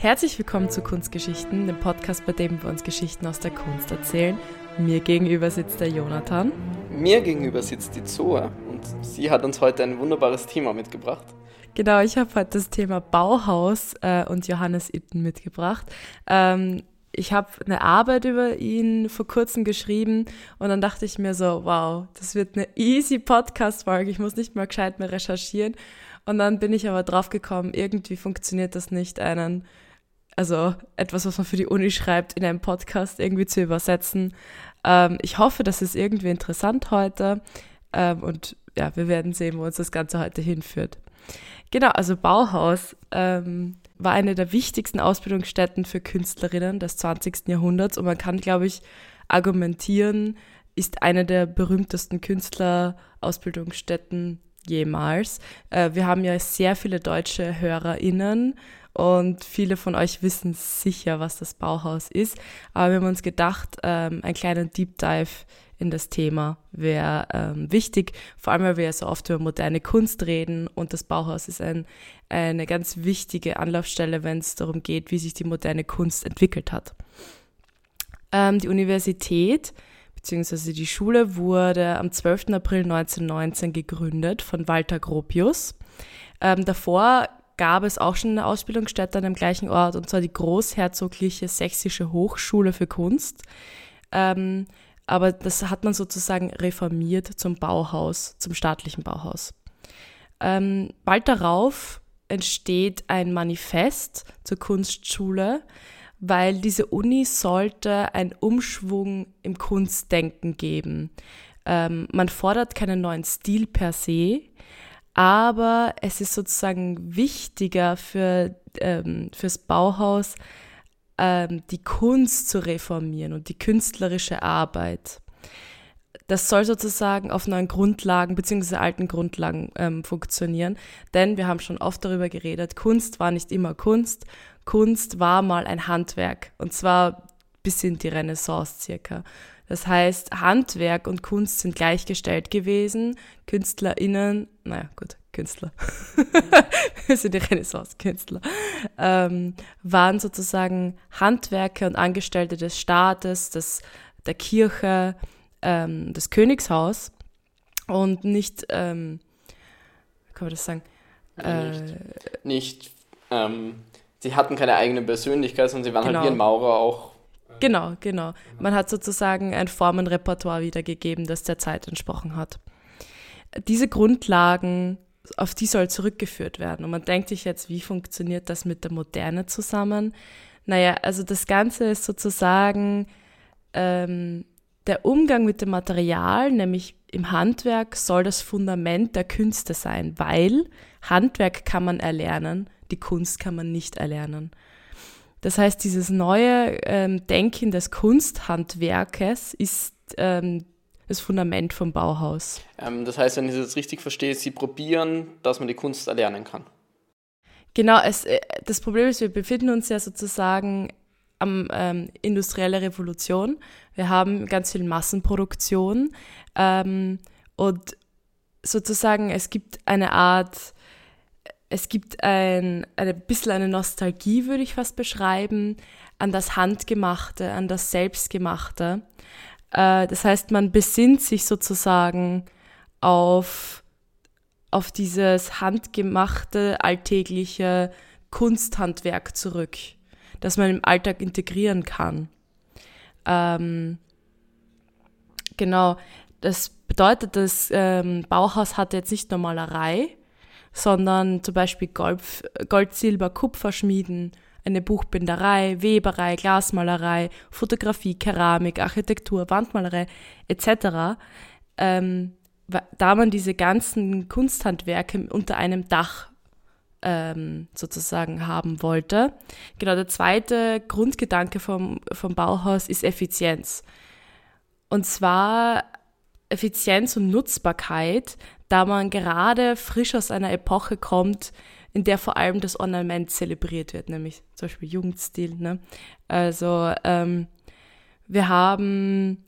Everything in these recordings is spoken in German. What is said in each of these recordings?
Herzlich willkommen zu Kunstgeschichten, dem Podcast, bei dem wir uns Geschichten aus der Kunst erzählen. Mir gegenüber sitzt der Jonathan. Mir gegenüber sitzt die Zoe und sie hat uns heute ein wunderbares Thema mitgebracht. Genau, ich habe heute das Thema Bauhaus äh, und Johannes Itten mitgebracht. Ähm, ich habe eine Arbeit über ihn vor kurzem geschrieben und dann dachte ich mir so, wow, das wird eine easy Podcast-Folge, ich muss nicht mal gescheit mehr recherchieren. Und dann bin ich aber drauf gekommen, irgendwie funktioniert das nicht, einen, also etwas, was man für die Uni schreibt, in einem Podcast irgendwie zu übersetzen. Ähm, ich hoffe, das ist irgendwie interessant heute ähm, und ja, wir werden sehen, wo uns das Ganze heute hinführt. Genau, also Bauhaus ähm, war eine der wichtigsten Ausbildungsstätten für Künstlerinnen des 20. Jahrhunderts und man kann, glaube ich, argumentieren, ist eine der berühmtesten Künstlerausbildungsstätten jemals. Äh, wir haben ja sehr viele deutsche HörerInnen und viele von euch wissen sicher, was das Bauhaus ist. Aber wir haben uns gedacht, ähm, ein kleiner Deep Dive in das Thema wäre ähm, wichtig, vor allem weil wir ja so oft über moderne Kunst reden und das Bauhaus ist ein, eine ganz wichtige Anlaufstelle, wenn es darum geht, wie sich die moderne Kunst entwickelt hat. Ähm, die Universität bzw. die Schule wurde am 12. April 1919 gegründet von Walter Gropius. Ähm, davor gab es auch schon eine Ausbildungsstätte an dem gleichen Ort, und zwar die Großherzogliche Sächsische Hochschule für Kunst. Ähm, aber das hat man sozusagen reformiert zum Bauhaus, zum staatlichen Bauhaus. Ähm, bald darauf entsteht ein Manifest zur Kunstschule, weil diese Uni sollte einen Umschwung im Kunstdenken geben. Ähm, man fordert keinen neuen Stil per se, aber es ist sozusagen wichtiger für, ähm, fürs Bauhaus, ähm, die Kunst zu reformieren und die künstlerische Arbeit. Das soll sozusagen auf neuen Grundlagen bzw. alten Grundlagen ähm, funktionieren, denn wir haben schon oft darüber geredet, Kunst war nicht immer Kunst, Kunst war mal ein Handwerk und zwar bis in die Renaissance circa. Das heißt, Handwerk und Kunst sind gleichgestellt gewesen. KünstlerInnen, naja, gut, Künstler, wir sind die Renaissance-Künstler, ähm, waren sozusagen Handwerker und Angestellte des Staates, des, der Kirche, ähm, des Königshaus und nicht, ähm, wie kann man das sagen? Äh, nicht, nicht ähm, sie hatten keine eigene Persönlichkeit, sondern sie waren genau. halt wie ein Maurer auch. Genau, genau. Man hat sozusagen ein Formenrepertoire wiedergegeben, das der Zeit entsprochen hat. Diese Grundlagen auf die soll zurückgeführt werden. Und man denkt sich jetzt, wie funktioniert das mit der Moderne zusammen? Naja, also das Ganze ist sozusagen ähm, der Umgang mit dem Material, nämlich im Handwerk, soll das Fundament der Künste sein, weil Handwerk kann man erlernen, die Kunst kann man nicht erlernen. Das heißt, dieses neue ähm, Denken des Kunsthandwerkes ist ähm, das Fundament vom Bauhaus. Ähm, das heißt, wenn ich das richtig verstehe, Sie probieren, dass man die Kunst erlernen kann. Genau, es, äh, das Problem ist, wir befinden uns ja sozusagen am ähm, industrielle Revolution. Wir haben ganz viel Massenproduktion ähm, und sozusagen es gibt eine Art, es gibt ein, ein bisschen eine Nostalgie, würde ich fast beschreiben, an das Handgemachte, an das Selbstgemachte. Äh, das heißt, man besinnt sich sozusagen auf, auf dieses handgemachte, alltägliche Kunsthandwerk zurück, das man im Alltag integrieren kann. Ähm, genau, das bedeutet, das ähm, Bauhaus hatte jetzt nicht nur Malerei, sondern zum Beispiel Gold, Gold Silber, Kupferschmieden, eine Buchbinderei, Weberei, Glasmalerei, Fotografie, Keramik, Architektur, Wandmalerei etc. Ähm, da man diese ganzen Kunsthandwerke unter einem Dach ähm, sozusagen haben wollte. Genau, der zweite Grundgedanke vom, vom Bauhaus ist Effizienz. Und zwar Effizienz und Nutzbarkeit, da man gerade frisch aus einer Epoche kommt, in der vor allem das Ornament zelebriert wird, nämlich zum Beispiel Jugendstil. Ne? Also ähm, wir haben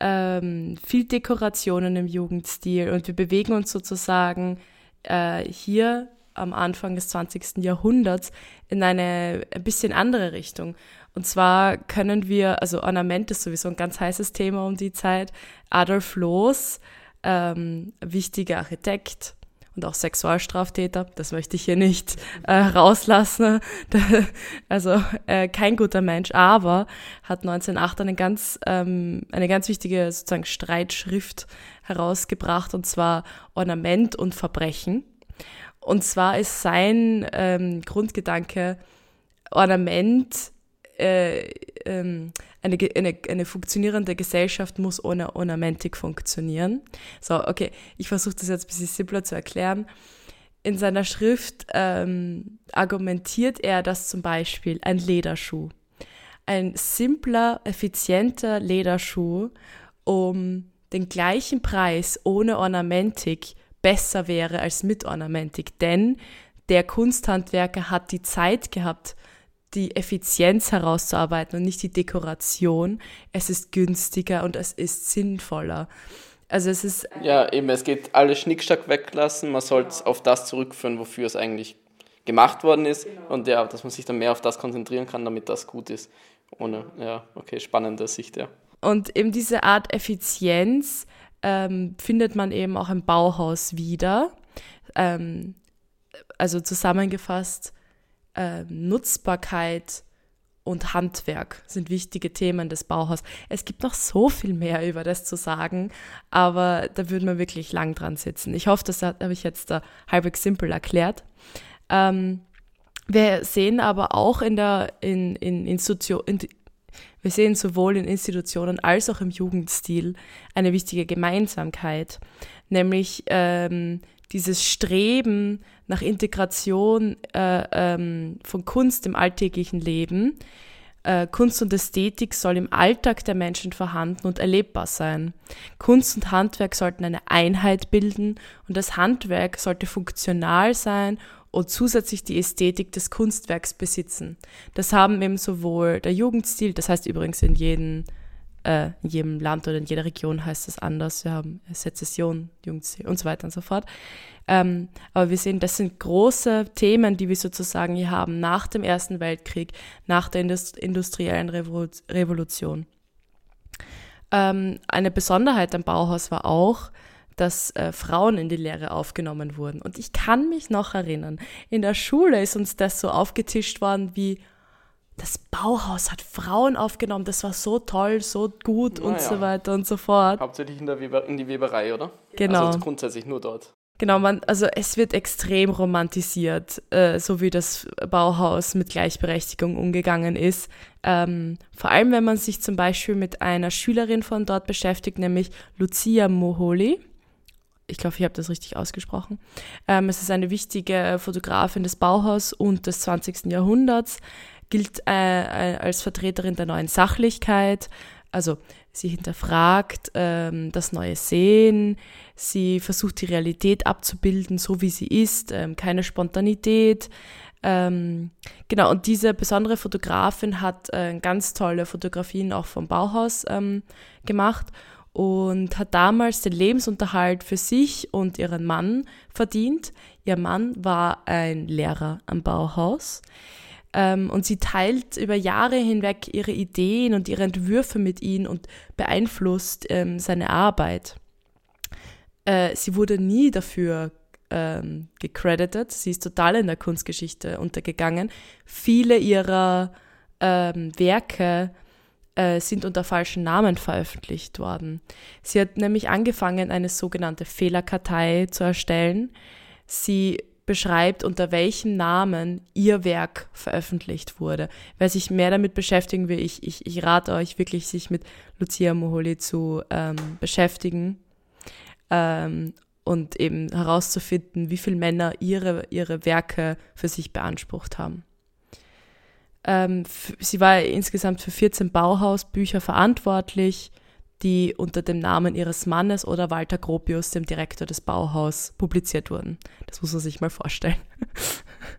ähm, viel Dekorationen im Jugendstil und wir bewegen uns sozusagen äh, hier am Anfang des 20. Jahrhunderts in eine ein bisschen andere Richtung. Und zwar können wir, also Ornament ist sowieso ein ganz heißes Thema um die Zeit. Adolf Loos, ähm, wichtiger Architekt, und auch Sexualstraftäter. Das möchte ich hier nicht äh, rauslassen. also äh, kein guter Mensch, aber hat 1908 eine ganz, ähm, eine ganz wichtige sozusagen Streitschrift herausgebracht und zwar Ornament und Verbrechen. Und zwar ist sein ähm, Grundgedanke, Ornament äh, ähm, eine, eine, eine funktionierende Gesellschaft muss ohne Ornamentik funktionieren. So, okay, ich versuche das jetzt ein bisschen simpler zu erklären. In seiner Schrift ähm, argumentiert er, dass zum Beispiel ein Lederschuh, ein simpler, effizienter Lederschuh um den gleichen Preis ohne Ornamentik besser wäre als mit Ornamentik, denn der Kunsthandwerker hat die Zeit gehabt, die Effizienz herauszuarbeiten und nicht die Dekoration. Es ist günstiger und es ist sinnvoller. Also es ist. Ja, eben, es geht alle Schnickschnack weglassen. Man soll es auf das zurückführen, wofür es eigentlich gemacht worden ist. Genau. Und ja, dass man sich dann mehr auf das konzentrieren kann, damit das gut ist. Ohne, ja, okay, spannende Sicht, ja. Und eben diese Art Effizienz ähm, findet man eben auch im Bauhaus wieder. Ähm, also zusammengefasst, äh, Nutzbarkeit und Handwerk sind wichtige Themen des Bauhaus. Es gibt noch so viel mehr über das zu sagen, aber da würde man wirklich lang dran sitzen. Ich hoffe, das habe ich jetzt da halbwegs simpel erklärt. Ähm, wir sehen aber auch in der in, in Institution, in, wir sehen sowohl in Institutionen als auch im Jugendstil eine wichtige Gemeinsamkeit, nämlich ähm, dieses Streben nach Integration äh, ähm, von Kunst im alltäglichen Leben. Äh, Kunst und Ästhetik soll im Alltag der Menschen vorhanden und erlebbar sein. Kunst und Handwerk sollten eine Einheit bilden und das Handwerk sollte funktional sein und zusätzlich die Ästhetik des Kunstwerks besitzen. Das haben eben sowohl der Jugendstil, das heißt übrigens in jedem äh, in jedem Land oder in jeder Region heißt es anders. Wir haben Sezession, Jugendstil und so weiter und so fort. Ähm, aber wir sehen, das sind große Themen, die wir sozusagen hier haben nach dem Ersten Weltkrieg, nach der Indust industriellen Revolution. Ähm, eine Besonderheit am Bauhaus war auch, dass äh, Frauen in die Lehre aufgenommen wurden. Und ich kann mich noch erinnern, in der Schule ist uns das so aufgetischt worden wie, das Bauhaus hat Frauen aufgenommen, das war so toll, so gut naja. und so weiter und so fort. Hauptsächlich in, der Weber, in die Weberei, oder? Genau. Also grundsätzlich nur dort. Genau, man, also es wird extrem romantisiert, äh, so wie das Bauhaus mit Gleichberechtigung umgegangen ist. Ähm, vor allem, wenn man sich zum Beispiel mit einer Schülerin von dort beschäftigt, nämlich Lucia Moholi. Ich glaube, ich habe das richtig ausgesprochen. Ähm, es ist eine wichtige Fotografin des Bauhaus und des 20. Jahrhunderts gilt äh, äh, als Vertreterin der neuen Sachlichkeit. Also sie hinterfragt ähm, das neue Sehen, sie versucht die Realität abzubilden, so wie sie ist, ähm, keine Spontanität. Ähm, genau, und diese besondere Fotografin hat äh, ganz tolle Fotografien auch vom Bauhaus ähm, gemacht und hat damals den Lebensunterhalt für sich und ihren Mann verdient. Ihr Mann war ein Lehrer am Bauhaus. Ähm, und sie teilt über Jahre hinweg ihre Ideen und ihre Entwürfe mit ihm und beeinflusst ähm, seine Arbeit. Äh, sie wurde nie dafür ähm, gecredited. Sie ist total in der Kunstgeschichte untergegangen. Viele ihrer ähm, Werke äh, sind unter falschen Namen veröffentlicht worden. Sie hat nämlich angefangen, eine sogenannte Fehlerkartei zu erstellen. Sie beschreibt, unter welchem Namen ihr Werk veröffentlicht wurde. Wer sich mehr damit beschäftigen will, ich, ich, ich rate euch wirklich, sich mit Lucia Moholi zu ähm, beschäftigen ähm, und eben herauszufinden, wie viele Männer ihre, ihre Werke für sich beansprucht haben. Ähm, sie war insgesamt für 14 Bauhausbücher verantwortlich die unter dem Namen ihres Mannes oder Walter Gropius, dem Direktor des Bauhaus, publiziert wurden. Das muss man sich mal vorstellen.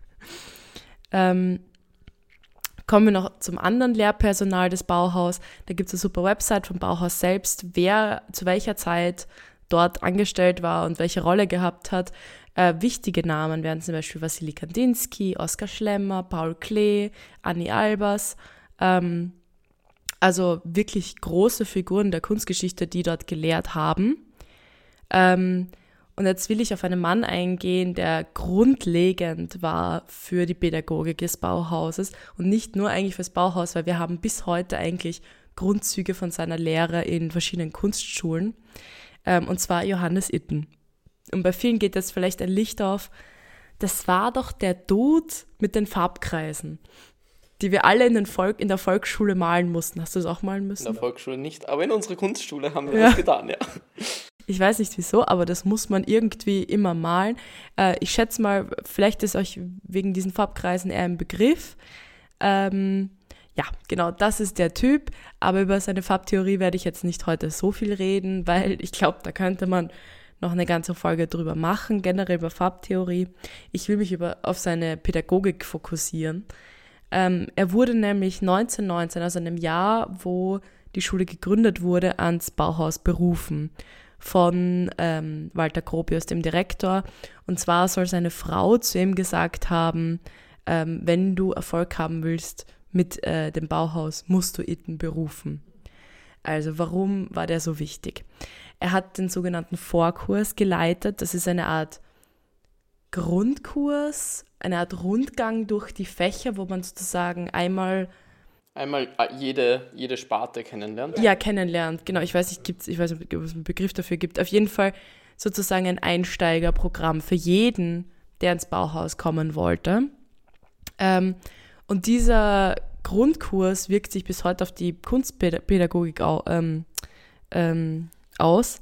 ähm, kommen wir noch zum anderen Lehrpersonal des Bauhaus. Da gibt es eine super Website vom Bauhaus selbst, wer zu welcher Zeit dort angestellt war und welche Rolle gehabt hat. Äh, wichtige Namen wären zum Beispiel Wassily Kandinsky, Oskar Schlemmer, Paul Klee, Annie Albers. Ähm, also wirklich große Figuren der Kunstgeschichte, die dort gelehrt haben. Ähm, und jetzt will ich auf einen Mann eingehen, der grundlegend war für die Pädagogik des Bauhauses und nicht nur eigentlich fürs Bauhaus, weil wir haben bis heute eigentlich Grundzüge von seiner Lehre in verschiedenen Kunstschulen. Ähm, und zwar Johannes Itten. Und bei vielen geht jetzt vielleicht ein Licht auf. Das war doch der Dude mit den Farbkreisen, die wir alle in, den Volk, in der Volksschule malen mussten. Hast du das auch malen müssen? In der Volksschule nicht, aber in unserer Kunstschule haben wir ja. das getan, ja. Ich weiß nicht wieso, aber das muss man irgendwie immer malen. Äh, ich schätze mal, vielleicht ist euch wegen diesen Farbkreisen eher ein Begriff. Ähm, ja, genau, das ist der Typ. Aber über seine Farbtheorie werde ich jetzt nicht heute so viel reden, weil ich glaube, da könnte man noch eine ganze Folge drüber machen, generell über Farbtheorie. Ich will mich über, auf seine Pädagogik fokussieren. Ähm, er wurde nämlich 1919, also in einem Jahr, wo die Schule gegründet wurde, ans Bauhaus berufen von ähm, Walter Gropius, dem Direktor. Und zwar soll seine Frau zu ihm gesagt haben, ähm, wenn du Erfolg haben willst mit äh, dem Bauhaus, musst du Itten berufen. Also warum war der so wichtig? Er hat den sogenannten Vorkurs geleitet. Das ist eine Art Grundkurs, eine Art Rundgang durch die Fächer, wo man sozusagen einmal einmal äh, jede, jede Sparte kennenlernt. Ja, kennenlernt, genau. Ich weiß nicht, gibt's, ich weiß nicht, ob es einen Begriff dafür gibt. Auf jeden Fall sozusagen ein Einsteigerprogramm für jeden, der ins Bauhaus kommen wollte. Ähm, und dieser Grundkurs wirkt sich bis heute auf die Kunstpädagogik ähm, ähm, aus.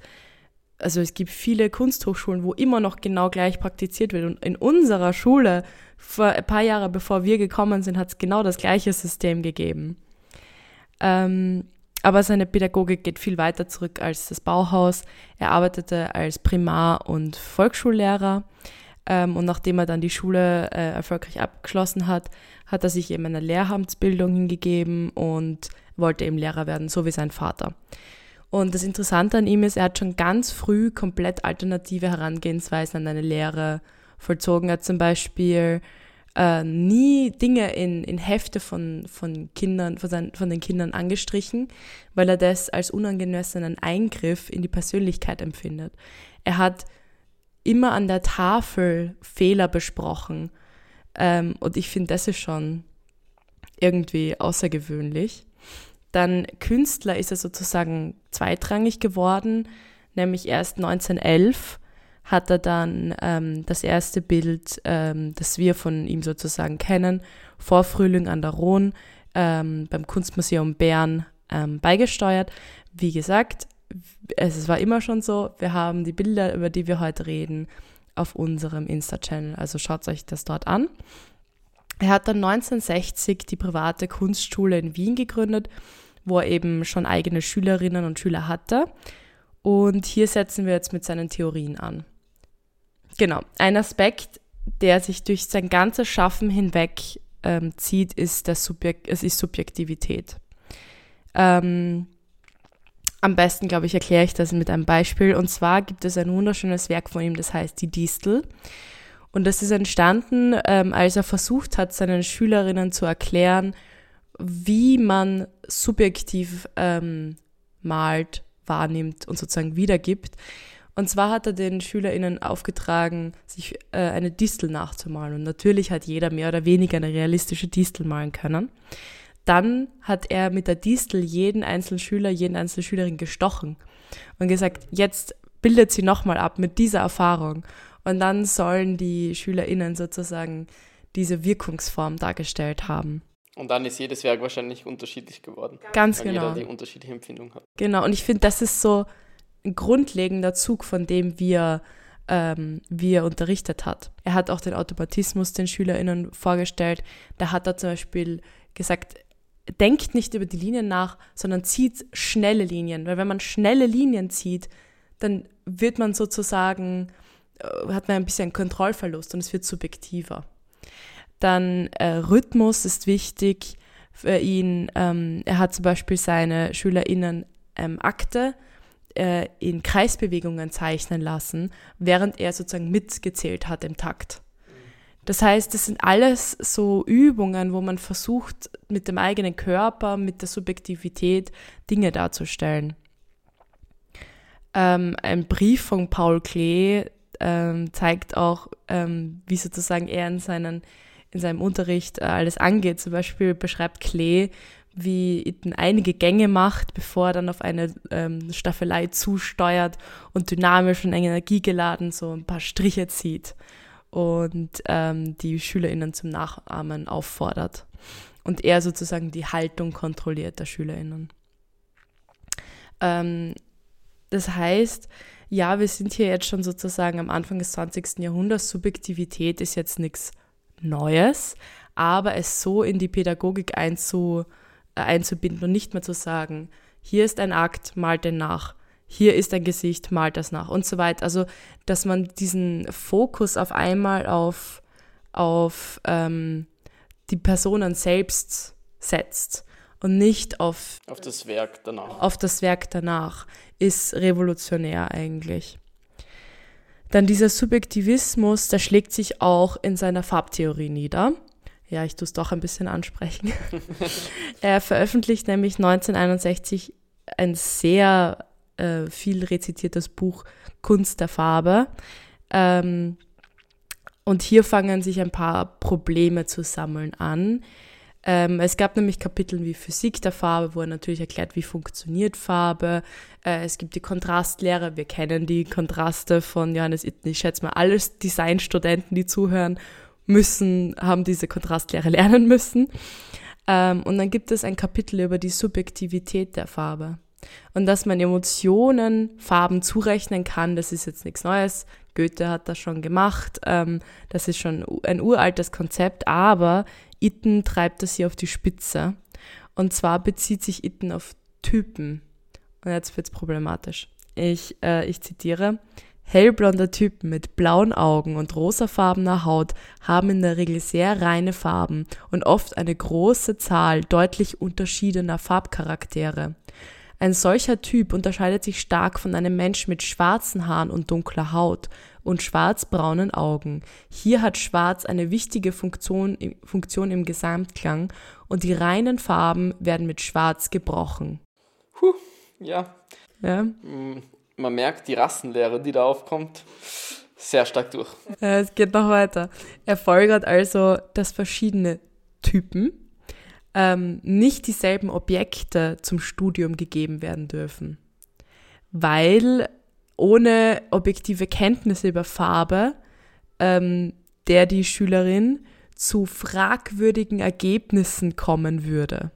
Also es gibt viele Kunsthochschulen, wo immer noch genau gleich praktiziert wird. Und in unserer Schule, vor ein paar Jahre bevor wir gekommen sind, hat es genau das gleiche System gegeben. Ähm, aber seine Pädagogik geht viel weiter zurück als das Bauhaus. Er arbeitete als Primar- und Volksschullehrer. Ähm, und nachdem er dann die Schule äh, erfolgreich abgeschlossen hat, hat er sich eben einer Lehramtsbildung hingegeben und wollte eben Lehrer werden, so wie sein Vater. Und das Interessante an ihm ist, er hat schon ganz früh komplett alternative Herangehensweisen an eine Lehre vollzogen. Er hat zum Beispiel äh, nie Dinge in, in Hefte von, von Kindern, von, seinen, von den Kindern angestrichen, weil er das als unangemessenen Eingriff in die Persönlichkeit empfindet. Er hat immer an der Tafel Fehler besprochen. Ähm, und ich finde, das ist schon irgendwie außergewöhnlich. Dann Künstler ist er sozusagen zweitrangig geworden, nämlich erst 1911 hat er dann ähm, das erste Bild, ähm, das wir von ihm sozusagen kennen, vor Frühling an der Rhone ähm, beim Kunstmuseum Bern ähm, beigesteuert. Wie gesagt, es war immer schon so, wir haben die Bilder, über die wir heute reden, auf unserem Insta-Channel. Also schaut euch das dort an. Er hat dann 1960 die private Kunstschule in Wien gegründet, wo er eben schon eigene Schülerinnen und Schüler hatte. Und hier setzen wir jetzt mit seinen Theorien an. Genau, ein Aspekt, der sich durch sein ganzes Schaffen hinweg ähm, zieht, ist, das Subjekt, es ist Subjektivität. Ähm, am besten, glaube ich, erkläre ich das mit einem Beispiel. Und zwar gibt es ein wunderschönes Werk von ihm, das heißt Die Distel. Und das ist entstanden, ähm, als er versucht hat, seinen Schülerinnen zu erklären, wie man subjektiv ähm, malt, wahrnimmt und sozusagen wiedergibt. Und zwar hat er den SchülerInnen aufgetragen, sich äh, eine Distel nachzumalen. Und natürlich hat jeder mehr oder weniger eine realistische Distel malen können. Dann hat er mit der Distel jeden einzelnen Schüler, jeden einzelnen Schülerin gestochen und gesagt, jetzt bildet sie nochmal ab mit dieser Erfahrung. Und dann sollen die SchülerInnen sozusagen diese Wirkungsform dargestellt haben. Und dann ist jedes Werk wahrscheinlich unterschiedlich geworden. Ganz weil genau. jeder die unterschiedliche Empfindung hat. Genau, und ich finde, das ist so ein grundlegender Zug, von dem wir ähm, wie er unterrichtet hat. Er hat auch den Automatismus den SchülerInnen vorgestellt. Da hat er zum Beispiel gesagt, denkt nicht über die Linien nach, sondern zieht schnelle Linien. Weil wenn man schnelle Linien zieht, dann wird man sozusagen, äh, hat man ein bisschen Kontrollverlust und es wird subjektiver. Dann äh, Rhythmus ist wichtig für ihn. Ähm, er hat zum Beispiel seine SchülerInnen ähm, Akte äh, in Kreisbewegungen zeichnen lassen, während er sozusagen mitgezählt hat im Takt. Das heißt, das sind alles so Übungen, wo man versucht, mit dem eigenen Körper, mit der Subjektivität Dinge darzustellen. Ähm, ein Brief von Paul Klee ähm, zeigt auch, ähm, wie sozusagen er in, seinen, in seinem Unterricht äh, alles angeht. Zum Beispiel beschreibt Klee, wie Itten einige Gänge macht, bevor er dann auf eine ähm, Staffelei zusteuert und dynamisch und energiegeladen so ein paar Striche zieht und ähm, die SchülerInnen zum Nachahmen auffordert. Und er sozusagen die Haltung kontrolliert der SchülerInnen. Ähm, das heißt, ja, wir sind hier jetzt schon sozusagen am Anfang des 20. Jahrhunderts. Subjektivität ist jetzt nichts Neues, aber es so in die Pädagogik einzu, äh, einzubinden und nicht mehr zu sagen, hier ist ein Akt, malt den nach, hier ist ein Gesicht, malt das nach und so weiter. Also, dass man diesen Fokus auf einmal auf, auf ähm, die Personen selbst setzt und nicht auf, auf das Werk danach. Auf das Werk danach ist revolutionär eigentlich. Dann dieser Subjektivismus, der schlägt sich auch in seiner Farbtheorie nieder. Ja, ich tue es doch ein bisschen ansprechen. er veröffentlicht nämlich 1961 ein sehr äh, viel rezitiertes Buch Kunst der Farbe. Ähm, und hier fangen sich ein paar Probleme zu sammeln an. Ähm, es gab nämlich Kapitel wie Physik der Farbe, wo er natürlich erklärt, wie funktioniert Farbe. Äh, es gibt die Kontrastlehre, wir kennen die Kontraste von Johannes Itten. Ich schätze mal, alle Designstudenten, die zuhören, müssen, haben diese Kontrastlehre lernen müssen. Ähm, und dann gibt es ein Kapitel über die Subjektivität der Farbe. Und dass man Emotionen Farben zurechnen kann, das ist jetzt nichts Neues. Goethe hat das schon gemacht. Ähm, das ist schon ein uraltes Konzept, aber Itten treibt das hier auf die Spitze. Und zwar bezieht sich Itten auf Typen. Und jetzt wird es problematisch. Ich, äh, ich zitiere. Hellblonde Typen mit blauen Augen und rosafarbener Haut haben in der Regel sehr reine Farben und oft eine große Zahl deutlich unterschiedener Farbcharaktere. Ein solcher Typ unterscheidet sich stark von einem Menschen mit schwarzen Haaren und dunkler Haut und schwarzbraunen Augen. Hier hat Schwarz eine wichtige Funktion, Funktion im Gesamtklang und die reinen Farben werden mit Schwarz gebrochen. Puh, ja. ja. Mm, man merkt die Rassenlehre, die da aufkommt, sehr stark durch. Es geht noch weiter. Er folgert also, dass verschiedene Typen ähm, nicht dieselben Objekte zum Studium gegeben werden dürfen. Weil ohne objektive Kenntnisse über Farbe ähm, der die Schülerin zu fragwürdigen Ergebnissen kommen würde.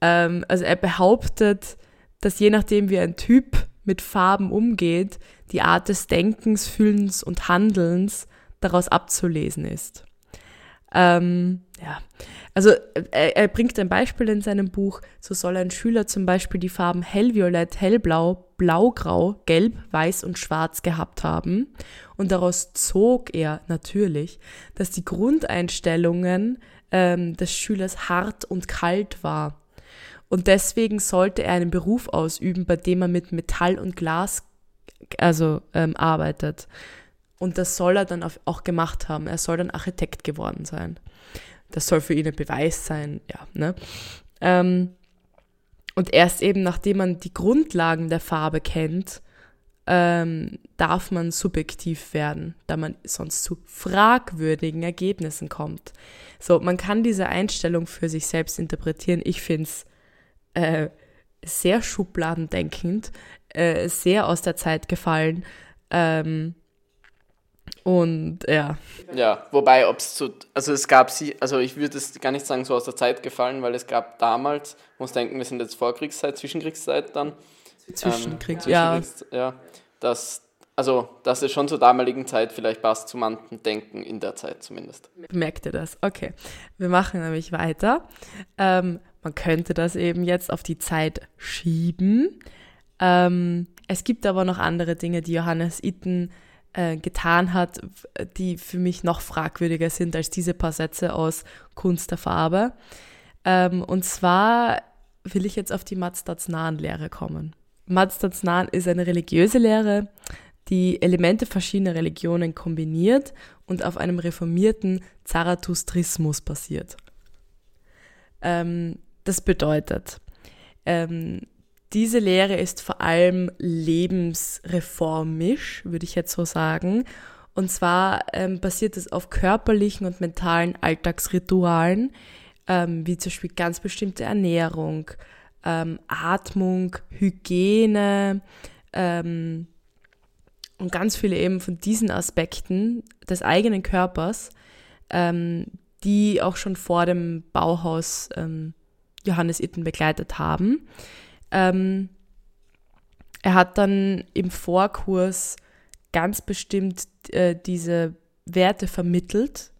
Ähm, also er behauptet, dass je nachdem, wie ein Typ mit Farben umgeht, die Art des Denkens, Fühlens und Handelns daraus abzulesen ist. Ähm, ja, also er, er, bringt ein Beispiel in seinem Buch, so soll ein Schüler zum Beispiel die Farben hellviolett, hellblau, blaugrau, gelb, weiß und schwarz gehabt haben. Und daraus zog er natürlich, dass die Grundeinstellungen ähm, des Schülers hart und kalt war. Und deswegen sollte er einen Beruf ausüben, bei dem er mit Metall und Glas also ähm, arbeitet. Und das soll er dann auch gemacht haben. Er soll dann Architekt geworden sein. Das soll für ihn ein Beweis sein, ja. Ne? Ähm, und erst eben nachdem man die Grundlagen der Farbe kennt, ähm, darf man subjektiv werden, da man sonst zu fragwürdigen Ergebnissen kommt. So, man kann diese Einstellung für sich selbst interpretieren. Ich finde es äh, sehr schubladendenkend, äh, sehr aus der Zeit gefallen. Ähm, und ja. Ja, wobei, ob es zu, also es gab sie, also ich würde es gar nicht sagen so aus der Zeit gefallen, weil es gab damals, muss denken, wir sind jetzt Vorkriegszeit, Zwischenkriegszeit dann. Zwischenkrieg, ähm, ja. ja. Dass, also, dass es schon zur damaligen Zeit vielleicht passt zu manchen Denken in der Zeit zumindest. Merkt ihr das? Okay. Wir machen nämlich weiter. Ähm, man könnte das eben jetzt auf die Zeit schieben. Ähm, es gibt aber noch andere Dinge, die Johannes Itten äh, getan hat, die für mich noch fragwürdiger sind als diese paar Sätze aus Kunst der Farbe. Ähm, und zwar will ich jetzt auf die Mazdats-nahen Lehre kommen. Mazdatsnan ist eine religiöse Lehre, die Elemente verschiedener Religionen kombiniert und auf einem reformierten Zarathustrismus basiert. Ähm, das bedeutet, ähm, diese Lehre ist vor allem lebensreformisch, würde ich jetzt so sagen. Und zwar ähm, basiert es auf körperlichen und mentalen Alltagsritualen, ähm, wie zum Beispiel ganz bestimmte Ernährung, ähm, Atmung, Hygiene ähm, und ganz viele eben von diesen Aspekten des eigenen Körpers, ähm, die auch schon vor dem Bauhaus ähm, Johannes Itten begleitet haben. Ähm, er hat dann im Vorkurs ganz bestimmt äh, diese Werte vermittelt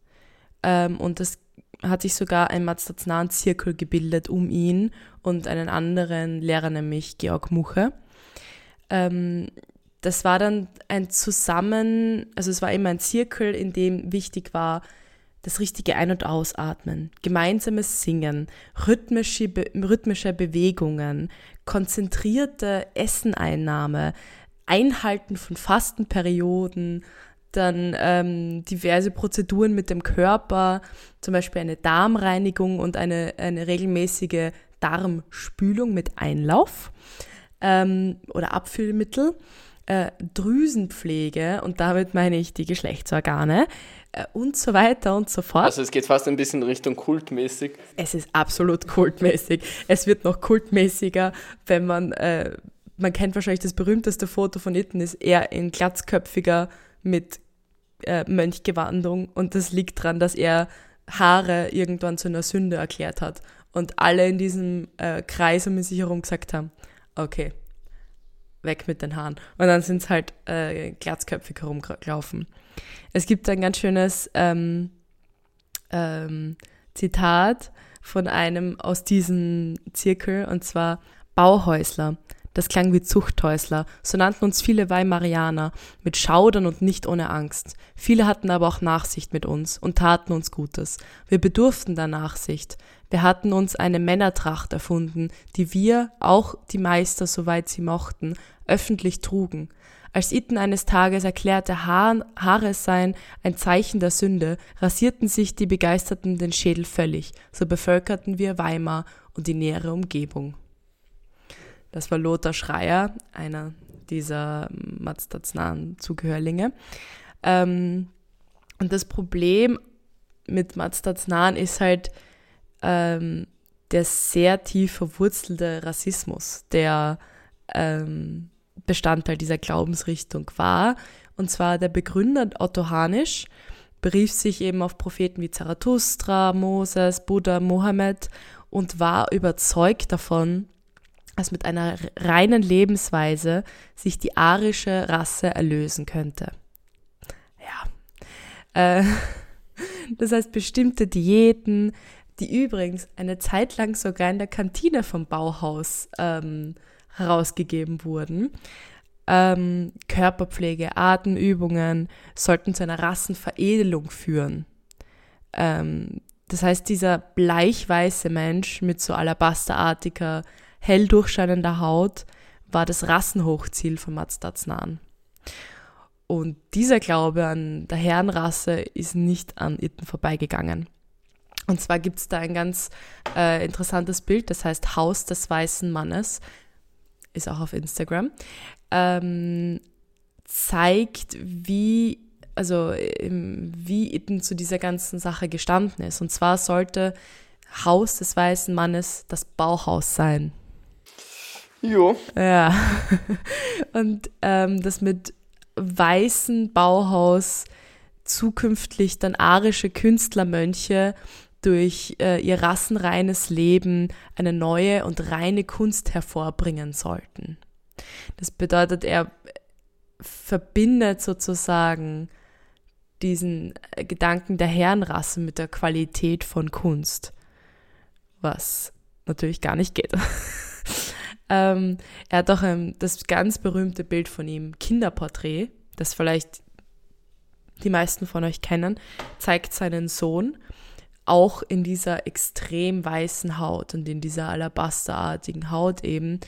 ähm, und das hat sich sogar ein Mazdatsnahen Zirkel gebildet um ihn und einen anderen Lehrer, nämlich Georg Muche. Ähm, das war dann ein Zusammen, also es war immer ein Zirkel, in dem wichtig war, das richtige Ein- und Ausatmen, gemeinsames Singen, rhythmische, Be rhythmische Bewegungen, konzentrierte Esseneinnahme, Einhalten von Fastenperioden, dann ähm, diverse Prozeduren mit dem Körper, zum Beispiel eine Darmreinigung und eine, eine regelmäßige Darmspülung mit Einlauf ähm, oder Abfüllmittel, äh, Drüsenpflege und damit meine ich die Geschlechtsorgane, und so weiter und so fort. Also es geht fast ein bisschen Richtung kultmäßig. Es ist absolut kultmäßig. Es wird noch kultmäßiger, wenn man, äh, man kennt wahrscheinlich das berühmteste Foto von Itten, ist er in glatzköpfiger mit äh, Mönchgewandung und das liegt daran, dass er Haare irgendwann zu einer Sünde erklärt hat und alle in diesem äh, Kreis um sich herum gesagt haben, okay, weg mit den Haaren. Und dann sind es halt äh, glatzköpfig herumgelaufen. Es gibt ein ganz schönes ähm, ähm, Zitat von einem aus diesem Zirkel, und zwar Bauhäusler. Das klang wie Zuchthäusler. So nannten uns viele Weimarianer, mit Schaudern und nicht ohne Angst. Viele hatten aber auch Nachsicht mit uns und taten uns Gutes. Wir bedurften der Nachsicht. Wir hatten uns eine Männertracht erfunden, die wir, auch die Meister, soweit sie mochten, öffentlich trugen. Als Itten eines Tages erklärte, Haar Haare seien ein Zeichen der Sünde, rasierten sich die Begeisterten den Schädel völlig, so bevölkerten wir Weimar und die nähere Umgebung. Das war Lothar Schreier, einer dieser Mazdatsnahen Zugehörlinge. Ähm, und das Problem mit Mazdatsnahen ist halt ähm, der sehr tief verwurzelte Rassismus, der ähm, Bestandteil dieser Glaubensrichtung war. Und zwar der Begründer Otto Hanisch berief sich eben auf Propheten wie Zarathustra, Moses, Buddha, Mohammed und war überzeugt davon, dass mit einer reinen Lebensweise sich die arische Rasse erlösen könnte. Ja. Äh, das heißt, bestimmte Diäten, die übrigens eine Zeit lang sogar in der Kantine vom Bauhaus ähm, herausgegeben wurden. Ähm, Körperpflege, Atemübungen sollten zu einer Rassenveredelung führen. Ähm, das heißt, dieser bleichweiße Mensch mit so alabasterartiger, hell durchscheinender Haut war das Rassenhochziel von Mazdatsnan. Und dieser Glaube an der Herrenrasse ist nicht an Itten vorbeigegangen. Und zwar gibt es da ein ganz äh, interessantes Bild, das heißt Haus des weißen Mannes ist auch auf Instagram, ähm, zeigt, wie, also wie Itten zu dieser ganzen Sache gestanden ist. Und zwar sollte Haus des weißen Mannes das Bauhaus sein. Jo. Ja. Und ähm, das mit weißen Bauhaus zukünftig dann arische Künstlermönche durch äh, ihr rassenreines Leben eine neue und reine Kunst hervorbringen sollten. Das bedeutet, er verbindet sozusagen diesen äh, Gedanken der Herrenrasse mit der Qualität von Kunst, was natürlich gar nicht geht. ähm, er hat auch ähm, das ganz berühmte Bild von ihm, Kinderporträt, das vielleicht die meisten von euch kennen, zeigt seinen Sohn auch in dieser extrem weißen Haut und in dieser alabasterartigen Haut eben,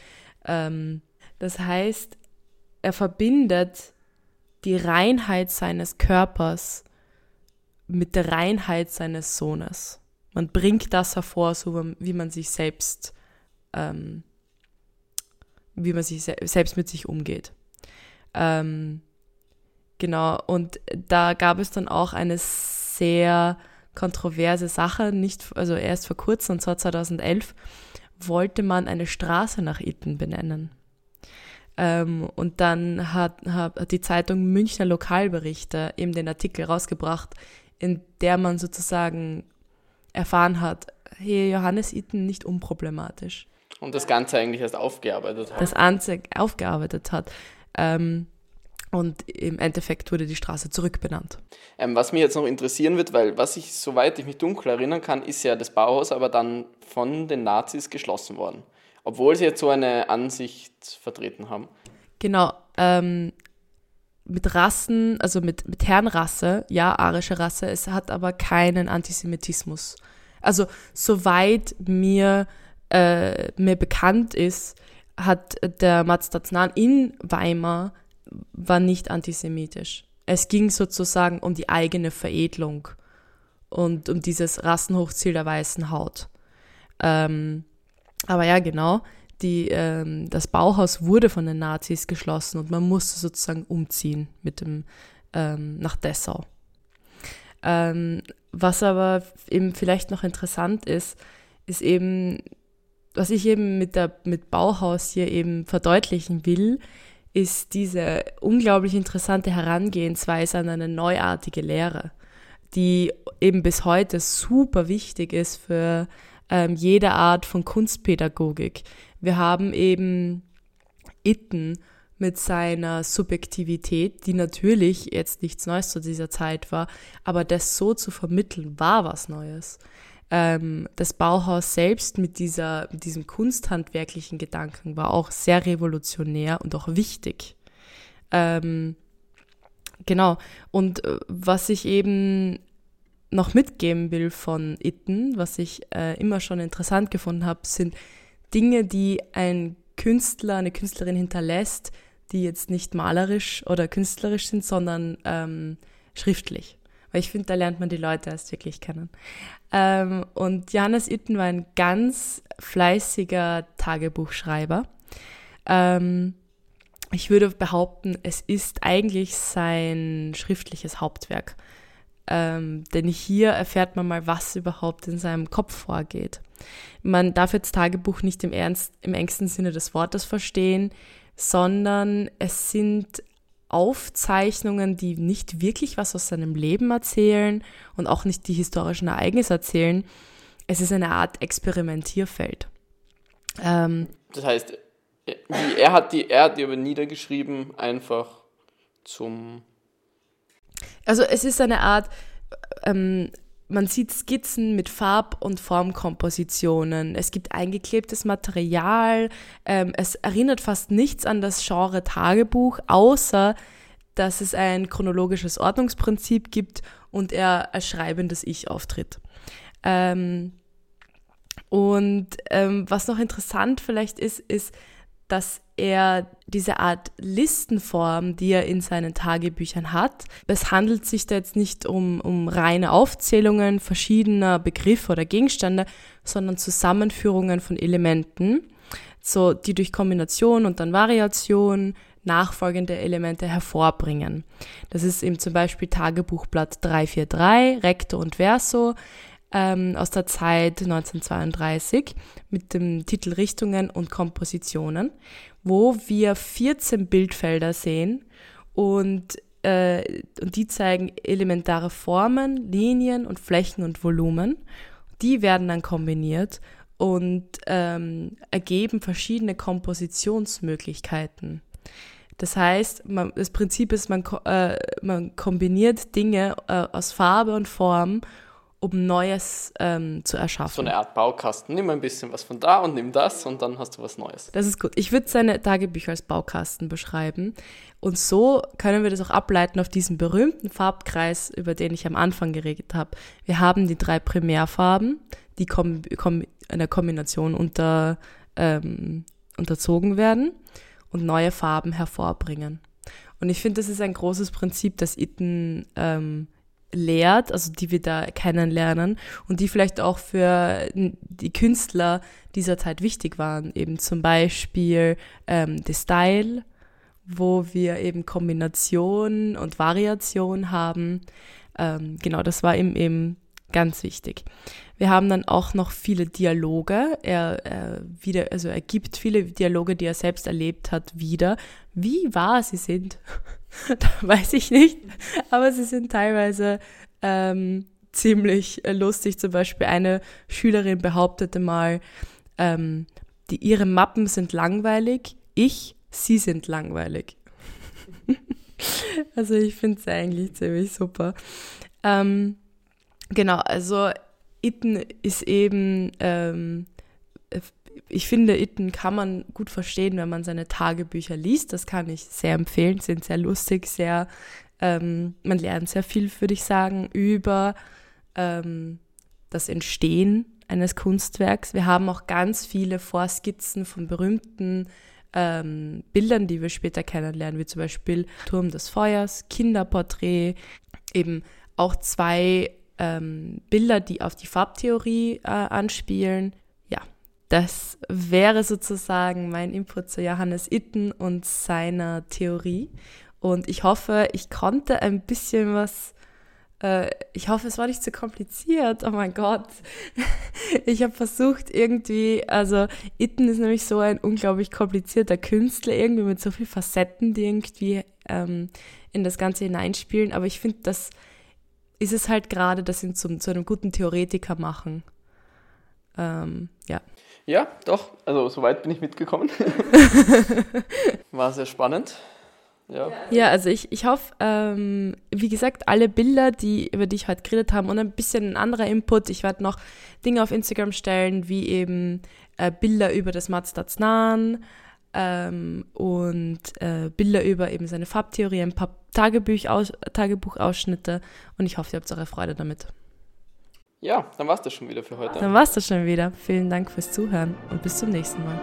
ähm, Das heißt, er verbindet die Reinheit seines Körpers mit der Reinheit seines Sohnes. Man bringt das hervor, so wie man sich selbst, ähm, wie man sich se selbst mit sich umgeht. Ähm, genau, und da gab es dann auch eine sehr kontroverse Sache, nicht, also erst vor kurzem, und zwar 2011, wollte man eine Straße nach Itten benennen. Ähm, und dann hat, hat die Zeitung Münchner Lokalberichte eben den Artikel rausgebracht, in der man sozusagen erfahren hat, hey, Johannes Itten nicht unproblematisch. Und das Ganze eigentlich erst aufgearbeitet hat. Das Ganze aufgearbeitet hat. Ähm, und im Endeffekt wurde die Straße zurückbenannt. Ähm, was mich jetzt noch interessieren wird, weil was ich, soweit ich mich dunkel erinnern kann, ist ja das Bauhaus aber dann von den Nazis geschlossen worden. Obwohl sie jetzt so eine Ansicht vertreten haben. Genau. Ähm, mit Rassen, also mit, mit Herrenrasse, ja, arische Rasse, es hat aber keinen Antisemitismus. Also soweit mir, äh, mir bekannt ist, hat der Mats Daznan in Weimar war nicht antisemitisch. Es ging sozusagen um die eigene Veredelung und um dieses Rassenhochziel der weißen Haut. Ähm, aber ja, genau, die, ähm, das Bauhaus wurde von den Nazis geschlossen und man musste sozusagen umziehen mit dem, ähm, nach Dessau. Ähm, was aber eben vielleicht noch interessant ist, ist eben, was ich eben mit, der, mit Bauhaus hier eben verdeutlichen will, ist diese unglaublich interessante Herangehensweise an eine neuartige Lehre, die eben bis heute super wichtig ist für ähm, jede Art von Kunstpädagogik. Wir haben eben Itten mit seiner Subjektivität, die natürlich jetzt nichts Neues zu dieser Zeit war, aber das so zu vermitteln, war was Neues. Ähm, das Bauhaus selbst mit, dieser, mit diesem kunsthandwerklichen Gedanken war auch sehr revolutionär und auch wichtig. Ähm, genau. Und äh, was ich eben noch mitgeben will von Itten, was ich äh, immer schon interessant gefunden habe, sind Dinge, die ein Künstler, eine Künstlerin hinterlässt, die jetzt nicht malerisch oder künstlerisch sind, sondern ähm, schriftlich. Weil ich finde, da lernt man die Leute erst wirklich kennen. Ähm, und Johannes Itten war ein ganz fleißiger Tagebuchschreiber. Ähm, ich würde behaupten, es ist eigentlich sein schriftliches Hauptwerk. Ähm, denn hier erfährt man mal, was überhaupt in seinem Kopf vorgeht. Man darf jetzt Tagebuch nicht im, Ernst, im engsten Sinne des Wortes verstehen, sondern es sind Aufzeichnungen, die nicht wirklich was aus seinem Leben erzählen und auch nicht die historischen Ereignisse erzählen. Es ist eine Art Experimentierfeld. Ähm, das heißt, er hat die, er hat die aber niedergeschrieben, einfach zum also es ist eine Art, ähm, man sieht Skizzen mit Farb- und Formkompositionen. Es gibt eingeklebtes Material. Ähm, es erinnert fast nichts an das Genre Tagebuch, außer dass es ein chronologisches Ordnungsprinzip gibt und er als schreibendes Ich auftritt. Ähm, und ähm, was noch interessant vielleicht ist, ist, dass er diese Art Listenform, die er in seinen Tagebüchern hat, es handelt sich da jetzt nicht um, um reine Aufzählungen verschiedener Begriffe oder Gegenstände, sondern Zusammenführungen von Elementen, so die durch Kombination und dann Variation nachfolgende Elemente hervorbringen. Das ist eben zum Beispiel Tagebuchblatt 343, Recto und Verso, ähm, aus der Zeit 1932 mit dem Titel Richtungen und Kompositionen, wo wir 14 Bildfelder sehen und, äh, und die zeigen elementare Formen, Linien und Flächen und Volumen. Die werden dann kombiniert und ähm, ergeben verschiedene Kompositionsmöglichkeiten. Das heißt, man, das Prinzip ist, man, äh, man kombiniert Dinge äh, aus Farbe und Form um Neues ähm, zu erschaffen. So eine Art Baukasten. Nimm ein bisschen was von da und nimm das und dann hast du was Neues. Das ist gut. Ich würde seine Tagebücher als Baukasten beschreiben. Und so können wir das auch ableiten auf diesen berühmten Farbkreis, über den ich am Anfang geredet habe. Wir haben die drei Primärfarben, die kom kom einer Kombination unter, ähm, unterzogen werden. und neue Farben hervorbringen. Und ich finde, das ist ein großes Prinzip, das Itten ähm, lehrt, also die wir da kennenlernen und die vielleicht auch für die Künstler dieser Zeit wichtig waren. Eben zum Beispiel ähm, The Style, wo wir eben Kombination und Variation haben. Ähm, genau, das war ihm eben ganz wichtig. Wir haben dann auch noch viele Dialoge. Er, er, wieder, also er gibt viele Dialoge, die er selbst erlebt hat, wieder. Wie wahr sie sind, weiß ich nicht. Aber sie sind teilweise ähm, ziemlich lustig. Zum Beispiel eine Schülerin behauptete mal, ähm, die, ihre Mappen sind langweilig. Ich, sie sind langweilig. also ich finde es eigentlich ziemlich super. Ähm, genau, also Itten ist eben, ähm, ich finde, Itten kann man gut verstehen, wenn man seine Tagebücher liest. Das kann ich sehr empfehlen, sind sehr lustig, sehr, ähm, man lernt sehr viel, würde ich sagen, über ähm, das Entstehen eines Kunstwerks. Wir haben auch ganz viele Vorskizzen von berühmten ähm, Bildern, die wir später kennenlernen, wie zum Beispiel Turm des Feuers, Kinderporträt, eben auch zwei ähm, Bilder, die auf die Farbtheorie äh, anspielen. Ja, das wäre sozusagen mein Input zu Johannes Itten und seiner Theorie. Und ich hoffe, ich konnte ein bisschen was äh, ich hoffe, es war nicht zu kompliziert. Oh mein Gott. Ich habe versucht irgendwie, also Itten ist nämlich so ein unglaublich komplizierter Künstler, irgendwie mit so vielen Facetten, die irgendwie ähm, in das Ganze hineinspielen. Aber ich finde, das ist es halt gerade, dass ihn zum, zu einem guten Theoretiker machen. Ähm, ja. Ja, doch. Also soweit bin ich mitgekommen. War sehr spannend. Ja. ja, also ich, ich hoffe, ähm, wie gesagt, alle Bilder, die, über die ich heute geredet habe und ein bisschen ein anderer Input. Ich werde noch Dinge auf Instagram stellen, wie eben äh, Bilder über das Mazdatsnan, ähm, und äh, Bilder über eben seine Farbtheorie, ein paar Tagebuch aus, Tagebuchausschnitte und ich hoffe, ihr habt eure Freude damit. Ja, dann war es das schon wieder für heute. Dann war es das schon wieder. Vielen Dank fürs Zuhören und bis zum nächsten Mal.